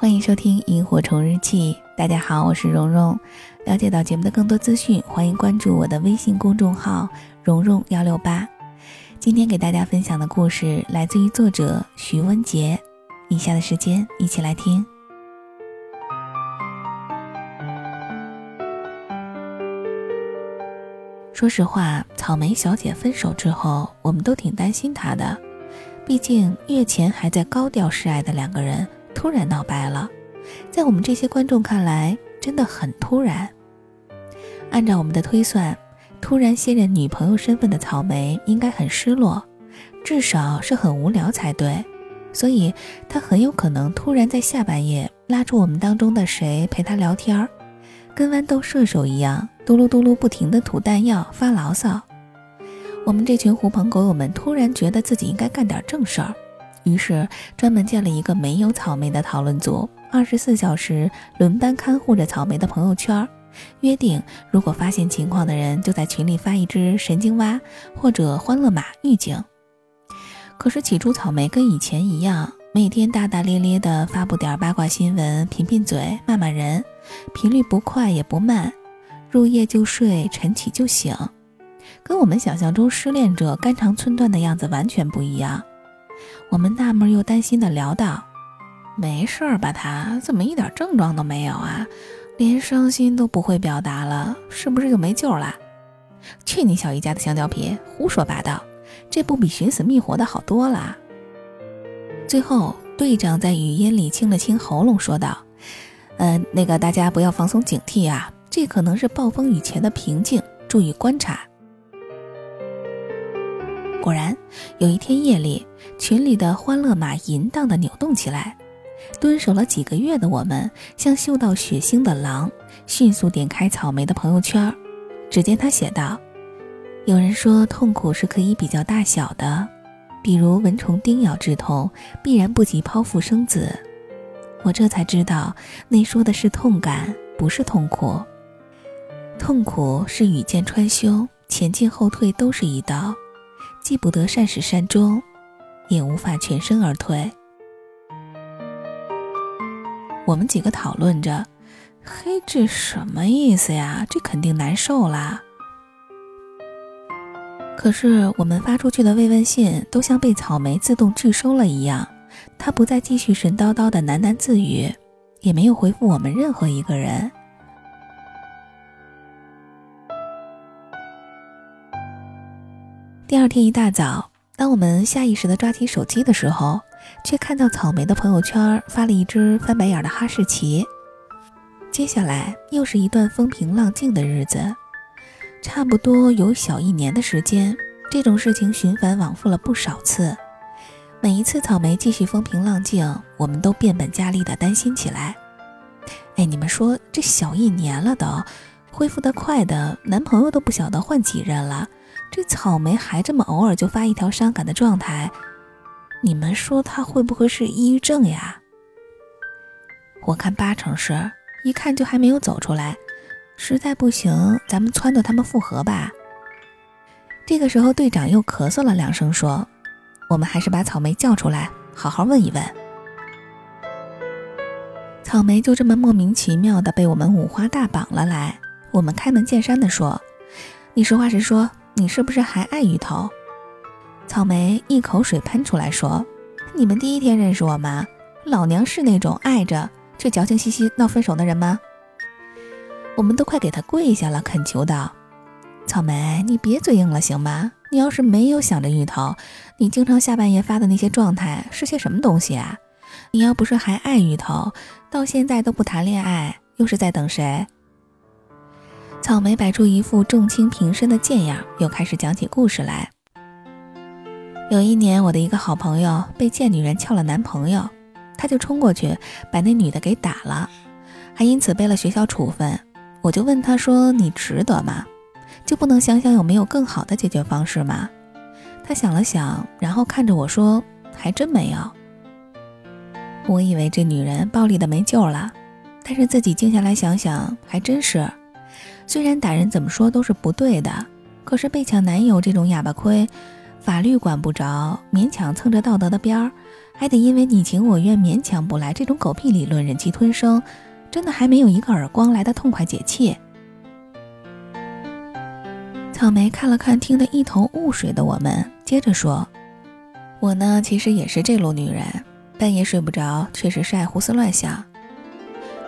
欢迎收听《萤火虫日记》。大家好，我是蓉蓉。了解到节目的更多资讯，欢迎关注我的微信公众号“蓉蓉幺六八”。今天给大家分享的故事来自于作者徐文杰。以下的时间，一起来听。说实话，草莓小姐分手之后，我们都挺担心她的。毕竟月前还在高调示爱的两个人，突然闹掰了，在我们这些观众看来，真的很突然。按照我们的推算，突然卸任女朋友身份的草莓应该很失落，至少是很无聊才对。所以，她很有可能突然在下半夜拉住我们当中的谁陪她聊天儿。跟豌豆射手一样，嘟噜嘟噜不停地吐弹药、发牢骚。我们这群狐朋狗友们突然觉得自己应该干点正事儿，于是专门建了一个没有草莓的讨论组，二十四小时轮班看护着草莓的朋友圈，约定如果发现情况的人就在群里发一只神经蛙或者欢乐马预警。可是起初草莓跟以前一样。每天大大咧咧地发布点八卦新闻，贫贫嘴，骂骂人，频率不快也不慢，入夜就睡，晨起就醒，跟我们想象中失恋者肝肠寸断的样子完全不一样。我们纳闷又担心的聊道：“没事儿吧？他怎么一点症状都没有啊？连伤心都不会表达了，是不是就没救了？”去你小姨家的香蕉皮，胡说八道！这不比寻死觅活的好多了。最后，队长在语音里清了清喉咙，说道：“呃，那个大家不要放松警惕啊，这可能是暴风雨前的平静，注意观察。”果然，有一天夜里，群里的欢乐马淫荡的扭动起来。蹲守了几个月的我们，像嗅到血腥的狼，迅速点开草莓的朋友圈。只见他写道：“有人说，痛苦是可以比较大小的。”比如蚊虫叮咬之痛，必然不及剖腹生子。我这才知道，那说的是痛感，不是痛苦。痛苦是羽箭穿胸，前进后退都是一刀，既不得善始善终，也无法全身而退。我们几个讨论着，嘿，这什么意思呀？这肯定难受啦。可是我们发出去的慰问信都像被草莓自动拒收了一样，他不再继续神叨叨的喃喃自语，也没有回复我们任何一个人。第二天一大早，当我们下意识的抓起手机的时候，却看到草莓的朋友圈发了一只翻白眼的哈士奇。接下来又是一段风平浪静的日子。差不多有小一年的时间，这种事情循环往复了不少次。每一次草莓继续风平浪静，我们都变本加厉地担心起来。哎，你们说这小一年了都，恢复得快的男朋友都不晓得换几任了，这草莓还这么偶尔就发一条伤感的状态，你们说他会不会是抑郁症呀？我看八成是，一看就还没有走出来。实在不行，咱们撺掇他们复合吧。这个时候，队长又咳嗽了两声，说：“我们还是把草莓叫出来，好好问一问。”草莓就这么莫名其妙的被我们五花大绑了来。我们开门见山的说：“你实话实说，你是不是还爱芋头？”草莓一口水喷出来说：“你们第一天认识我吗？老娘是那种爱着却矫情兮兮闹分手的人吗？”我们都快给他跪下了，恳求道：“草莓，你别嘴硬了，行吗？你要是没有想着芋头，你经常下半夜发的那些状态是些什么东西啊？你要不是还爱芋头，到现在都不谈恋爱，又是在等谁？”草莓摆出一副重轻平身的贱样，又开始讲起故事来。有一年，我的一个好朋友被贱女人撬了男朋友，他就冲过去把那女的给打了，还因此背了学校处分。我就问他说：“你值得吗？就不能想想有没有更好的解决方式吗？”他想了想，然后看着我说：“还真没有。”我以为这女人暴力的没救了，但是自己静下来想想，还真是。虽然打人怎么说都是不对的，可是被抢男友这种哑巴亏，法律管不着，勉强蹭着道德的边儿，还得因为你情我愿勉强不来，这种狗屁理论忍气吞声，真的还没有一个耳光来的痛快解气。草莓看了看听得一头雾水的我们，接着说：“我呢，其实也是这路女人，半夜睡不着，确实是爱胡思乱想。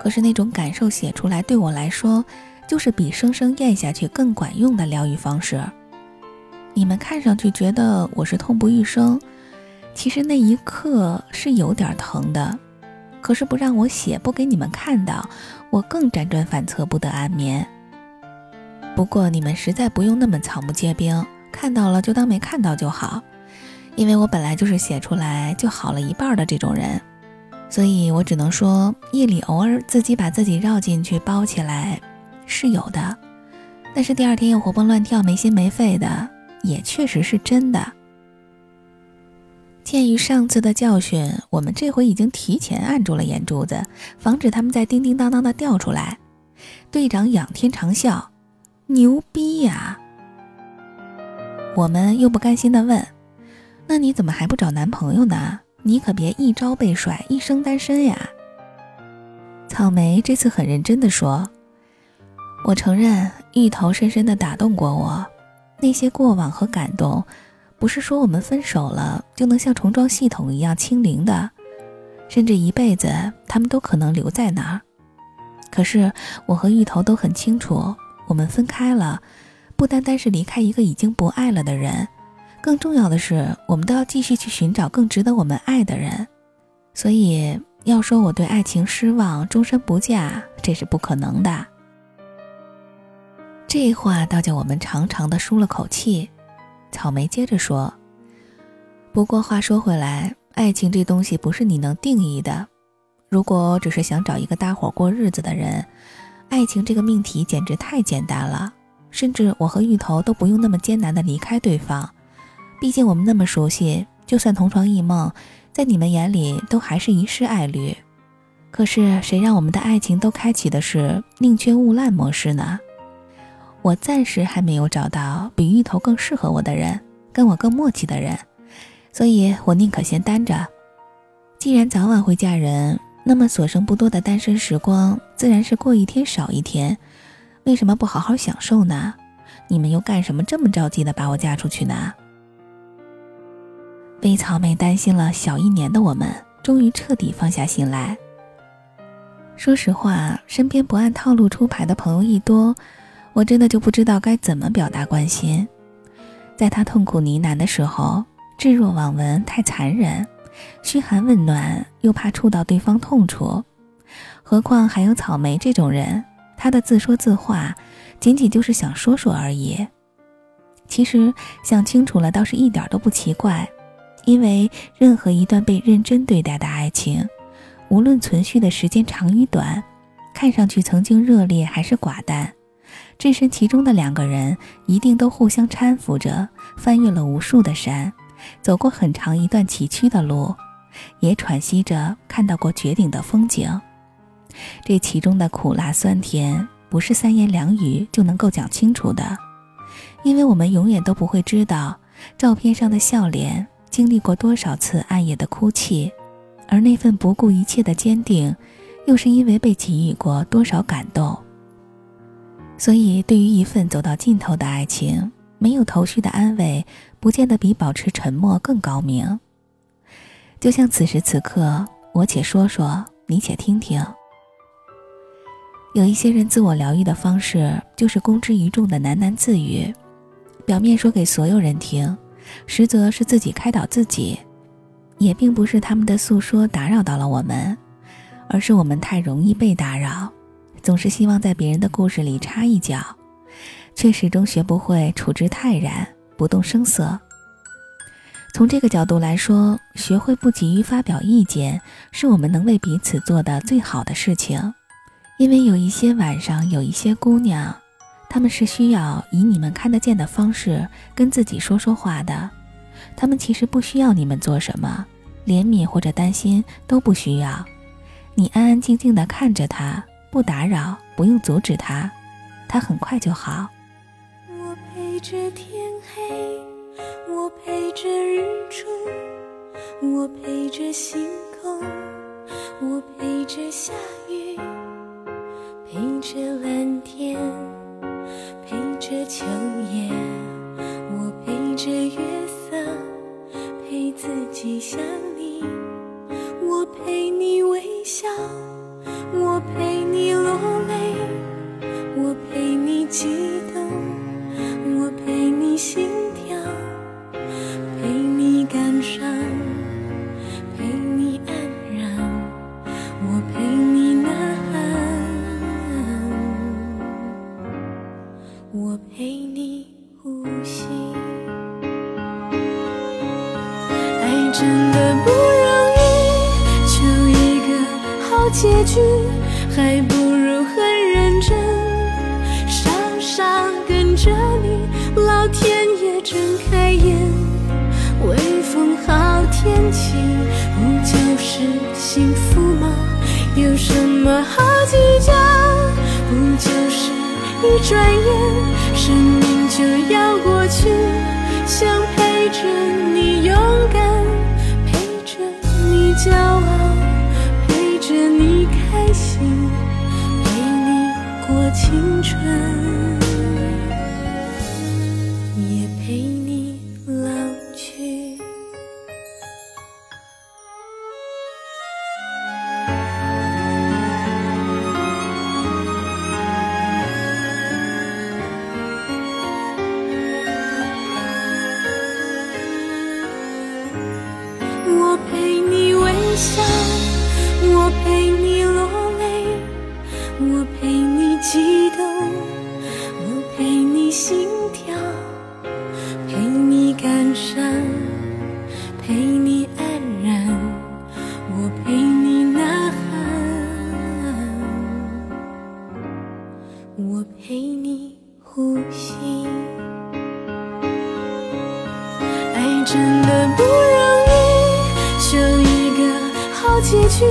可是那种感受写出来，对我来说，就是比生生咽下去更管用的疗愈方式。你们看上去觉得我是痛不欲生。”其实那一刻是有点疼的，可是不让我写，不给你们看到，我更辗转反侧，不得安眠。不过你们实在不用那么草木皆兵，看到了就当没看到就好，因为我本来就是写出来就好了一半的这种人，所以我只能说，夜里偶尔自己把自己绕进去包起来是有的，但是第二天又活蹦乱跳、没心没肺的，也确实是真的。鉴于上次的教训，我们这回已经提前按住了眼珠子，防止他们再叮叮当当的掉出来。队长仰天长啸：“牛逼呀！”我们又不甘心的问：“那你怎么还不找男朋友呢？你可别一朝被甩，一生单身呀！”草莓这次很认真的说：“我承认，芋头深深的打动过我，那些过往和感动。”不是说我们分手了就能像重装系统一样清零的，甚至一辈子他们都可能留在那儿。可是我和芋头都很清楚，我们分开了，不单单是离开一个已经不爱了的人，更重要的是我们都要继续去寻找更值得我们爱的人。所以要说我对爱情失望，终身不嫁，这是不可能的。这话倒叫我们长长的舒了口气。草莓接着说：“不过话说回来，爱情这东西不是你能定义的。如果只是想找一个搭伙过日子的人，爱情这个命题简直太简单了。甚至我和芋头都不用那么艰难的离开对方。毕竟我们那么熟悉，就算同床异梦，在你们眼里都还是一世爱侣。可是谁让我们的爱情都开启的是宁缺毋滥模式呢？”我暂时还没有找到比芋头更适合我的人，跟我更默契的人，所以我宁可先单着。既然早晚会嫁人，那么所剩不多的单身时光，自然是过一天少一天。为什么不好好享受呢？你们又干什么这么着急的把我嫁出去呢？为草莓担心了小一年的我们，终于彻底放下心来。说实话，身边不按套路出牌的朋友一多。我真的就不知道该怎么表达关心，在他痛苦呢喃的时候，置若罔闻太残忍，嘘寒问暖又怕触到对方痛处，何况还有草莓这种人，他的自说自话，仅仅就是想说说而已。其实想清楚了，倒是一点都不奇怪，因为任何一段被认真对待的爱情，无论存续的时间长与短，看上去曾经热烈还是寡淡。置身其中的两个人，一定都互相搀扶着，翻越了无数的山，走过很长一段崎岖的路，也喘息着看到过绝顶的风景。这其中的苦辣酸甜，不是三言两语就能够讲清楚的，因为我们永远都不会知道，照片上的笑脸经历过多少次暗夜的哭泣，而那份不顾一切的坚定，又是因为被给予过多少感动。所以，对于一份走到尽头的爱情，没有头绪的安慰，不见得比保持沉默更高明。就像此时此刻，我且说说，你且听听。有一些人自我疗愈的方式，就是公之于众的喃喃自语，表面说给所有人听，实则是自己开导自己。也并不是他们的诉说打扰到了我们，而是我们太容易被打扰。总是希望在别人的故事里插一脚，却始终学不会处之泰然，不动声色。从这个角度来说，学会不急于发表意见，是我们能为彼此做的最好的事情。因为有一些晚上，有一些姑娘，她们是需要以你们看得见的方式跟自己说说话的。她们其实不需要你们做什么，怜悯或者担心都不需要，你安安静静的看着她。不打扰，不用阻止他，他很快就好。我陪着天黑，我陪着日出，我陪着星空，我陪着下雨，陪着蓝天，陪着秋心。是幸福吗？有什么好计较？不就是一转眼，生命就要过去，想陪着你勇敢，陪着你骄傲，陪着你开心，陪你过青春，笑，我陪你落泪，我陪你激动，我陪你心跳，陪你感伤，陪你安然，我陪你呐喊，我陪你呼吸。爱真的不容，好结局，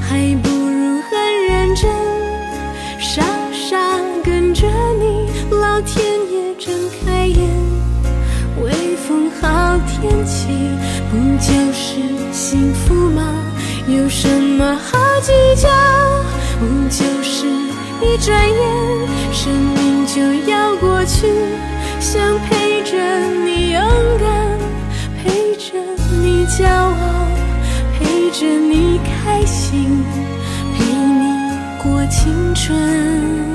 还不如很认真，傻傻跟着你，老天爷睁开眼，微风好天气，不就是幸福吗？有什么好计较？不就是一转眼，生命就要过去，想青春。